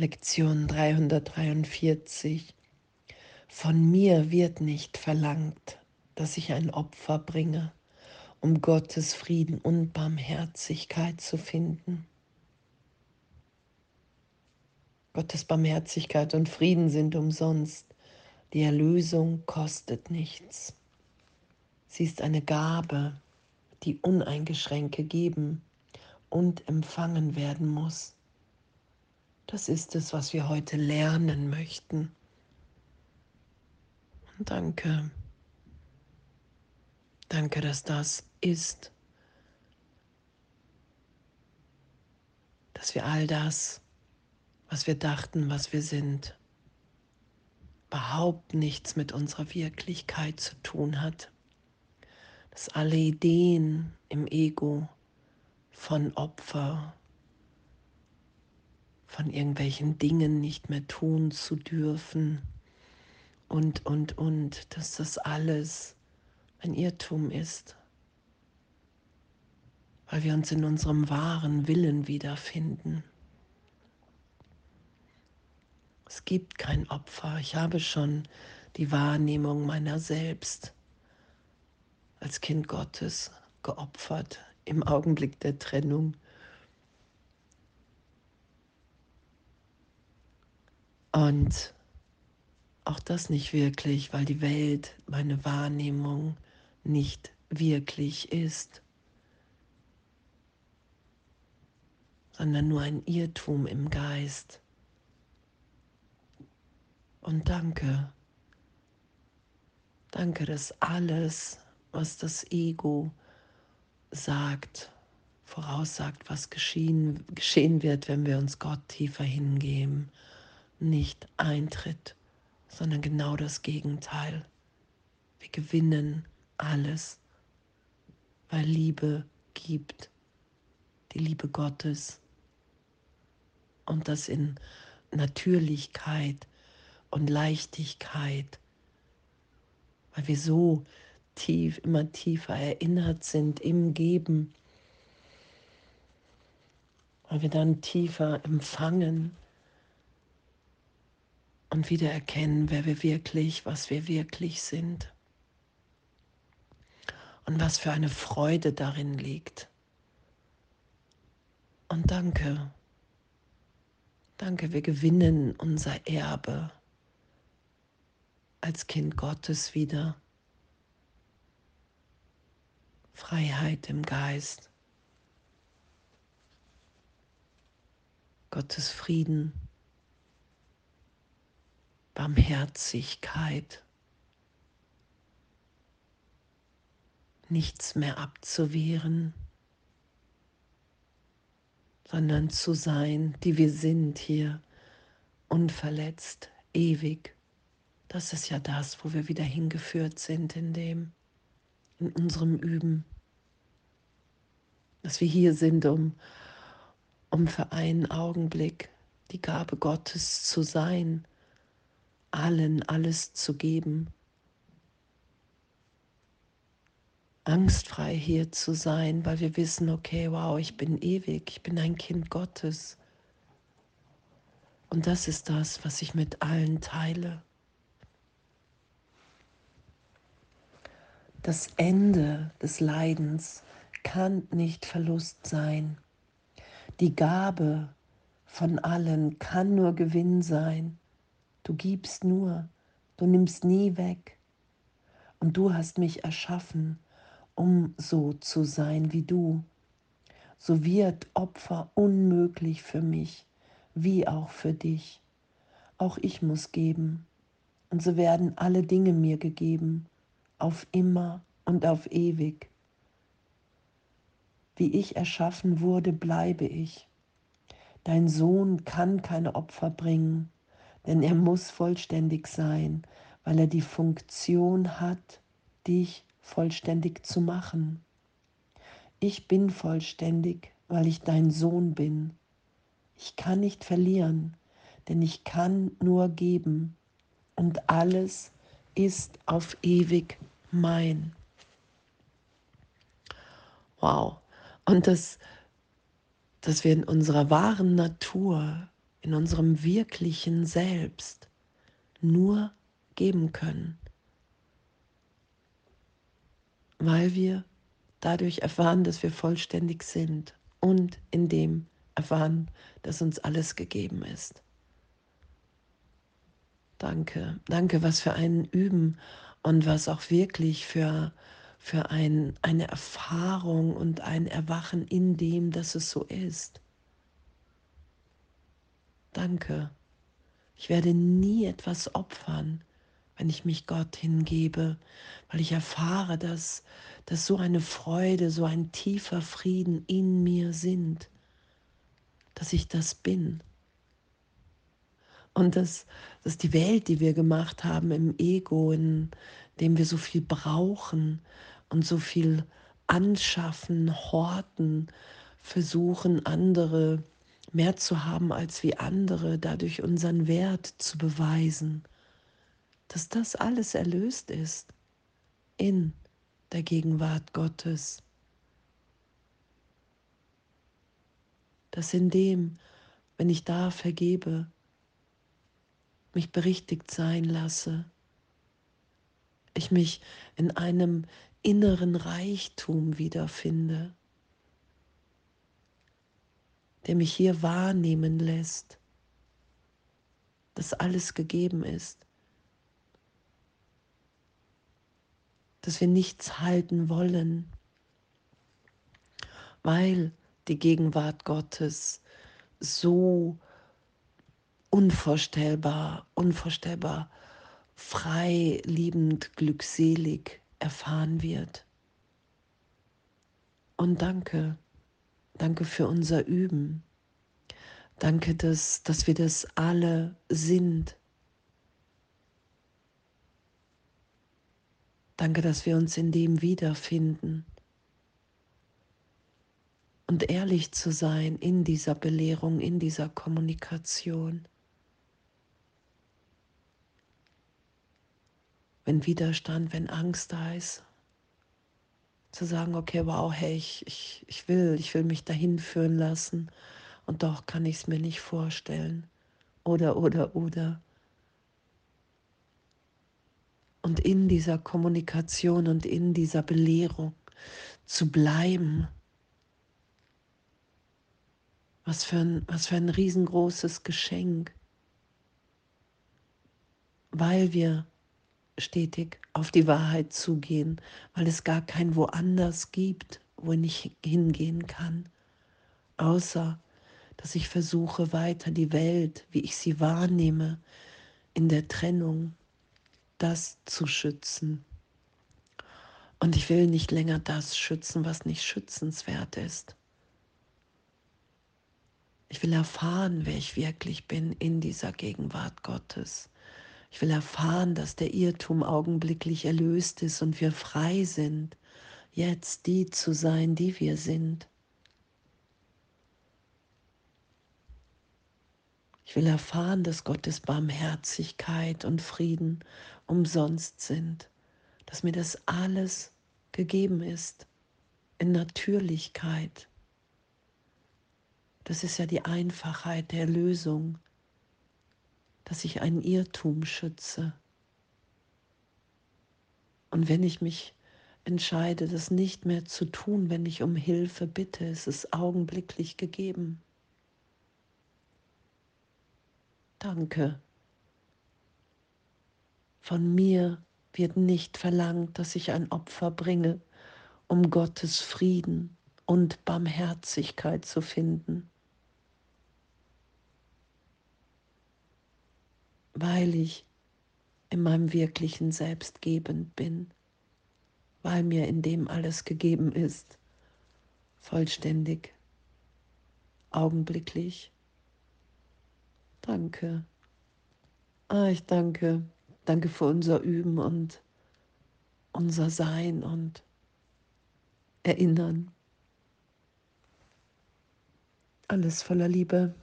Lektion 343. Von mir wird nicht verlangt, dass ich ein Opfer bringe, um Gottes Frieden und Barmherzigkeit zu finden. Gottes Barmherzigkeit und Frieden sind umsonst. Die Erlösung kostet nichts. Sie ist eine Gabe, die uneingeschränkt gegeben und empfangen werden muss. Das ist es, was wir heute lernen möchten. Und danke. Danke, dass das ist. Dass wir all das, was wir dachten, was wir sind, überhaupt nichts mit unserer Wirklichkeit zu tun hat. Dass alle Ideen im Ego von Opfer, von irgendwelchen Dingen nicht mehr tun zu dürfen und, und, und, dass das alles ein Irrtum ist, weil wir uns in unserem wahren Willen wiederfinden. Es gibt kein Opfer. Ich habe schon die Wahrnehmung meiner selbst als Kind Gottes geopfert im Augenblick der Trennung. Und auch das nicht wirklich, weil die Welt, meine Wahrnehmung nicht wirklich ist, sondern nur ein Irrtum im Geist. Und danke, danke, dass alles, was das Ego sagt, voraussagt, was geschehen, geschehen wird, wenn wir uns Gott tiefer hingeben nicht eintritt, sondern genau das Gegenteil. Wir gewinnen alles, weil Liebe gibt, die Liebe Gottes und das in Natürlichkeit und Leichtigkeit, weil wir so tief, immer tiefer erinnert sind im Geben, weil wir dann tiefer empfangen und wieder erkennen, wer wir wirklich, was wir wirklich sind und was für eine Freude darin liegt. Und danke, danke, wir gewinnen unser Erbe als Kind Gottes wieder. Freiheit im Geist, Gottes Frieden. Barmherzigkeit, nichts mehr abzuwehren, sondern zu sein, die wir sind hier, unverletzt, ewig. Das ist ja das, wo wir wieder hingeführt sind in dem, in unserem Üben. Dass wir hier sind, um, um für einen Augenblick die Gabe Gottes zu sein, allen alles zu geben. Angstfrei hier zu sein, weil wir wissen, okay, wow, ich bin ewig, ich bin ein Kind Gottes. Und das ist das, was ich mit allen teile. Das Ende des Leidens kann nicht Verlust sein. Die Gabe von allen kann nur Gewinn sein. Du gibst nur, du nimmst nie weg. Und du hast mich erschaffen, um so zu sein wie du. So wird Opfer unmöglich für mich, wie auch für dich. Auch ich muss geben. Und so werden alle Dinge mir gegeben, auf immer und auf ewig. Wie ich erschaffen wurde, bleibe ich. Dein Sohn kann keine Opfer bringen, denn er muss vollständig sein, weil er die Funktion hat, dich vollständig zu machen. Ich bin vollständig, weil ich dein Sohn bin. Ich kann nicht verlieren, denn ich kann nur geben und alles ist auf ewig mein. Wow. Und das, dass wir in unserer wahren Natur in unserem wirklichen Selbst nur geben können, weil wir dadurch erfahren, dass wir vollständig sind und in dem erfahren, dass uns alles gegeben ist. Danke, danke, was für ein Üben und was auch wirklich für, für ein, eine Erfahrung und ein Erwachen in dem, dass es so ist. Danke. Ich werde nie etwas opfern, wenn ich mich Gott hingebe, weil ich erfahre, dass, dass so eine Freude, so ein tiefer Frieden in mir sind, dass ich das bin. Und dass, dass die Welt, die wir gemacht haben im Ego, in dem wir so viel brauchen und so viel anschaffen, horten, versuchen, andere mehr zu haben als wie andere, dadurch unseren Wert zu beweisen, dass das alles erlöst ist in der Gegenwart Gottes. Dass in dem, wenn ich da vergebe, mich berichtigt sein lasse, ich mich in einem inneren Reichtum wiederfinde, der mich hier wahrnehmen lässt, dass alles gegeben ist, dass wir nichts halten wollen, weil die Gegenwart Gottes so unvorstellbar, unvorstellbar frei, liebend, glückselig erfahren wird. Und danke, danke für unser Üben. Danke, dass, dass wir das alle sind. Danke, dass wir uns in dem wiederfinden. Und ehrlich zu sein in dieser Belehrung, in dieser Kommunikation. wenn Widerstand, wenn Angst da ist, zu sagen, okay, wow, hey, ich, ich, ich will, ich will mich dahin führen lassen und doch kann ich es mir nicht vorstellen. Oder, oder, oder. Und in dieser Kommunikation und in dieser Belehrung zu bleiben. Was für ein, was für ein riesengroßes Geschenk, weil wir stetig auf die Wahrheit zugehen, weil es gar kein woanders gibt, wo ich hingehen kann, außer dass ich versuche weiter die Welt, wie ich sie wahrnehme, in der Trennung, das zu schützen. Und ich will nicht länger das schützen, was nicht schützenswert ist. Ich will erfahren, wer ich wirklich bin in dieser Gegenwart Gottes. Ich will erfahren, dass der Irrtum augenblicklich erlöst ist und wir frei sind, jetzt die zu sein, die wir sind. Ich will erfahren, dass Gottes Barmherzigkeit und Frieden umsonst sind, dass mir das alles gegeben ist in Natürlichkeit. Das ist ja die Einfachheit der Lösung dass ich einen Irrtum schütze. Und wenn ich mich entscheide, das nicht mehr zu tun, wenn ich um Hilfe bitte, ist es augenblicklich gegeben. Danke. Von mir wird nicht verlangt, dass ich ein Opfer bringe, um Gottes Frieden und Barmherzigkeit zu finden. Weil ich in meinem wirklichen Selbst gebend bin, weil mir in dem alles gegeben ist, vollständig, augenblicklich. Danke. Ah, ich danke. Danke für unser Üben und unser Sein und Erinnern. Alles voller Liebe.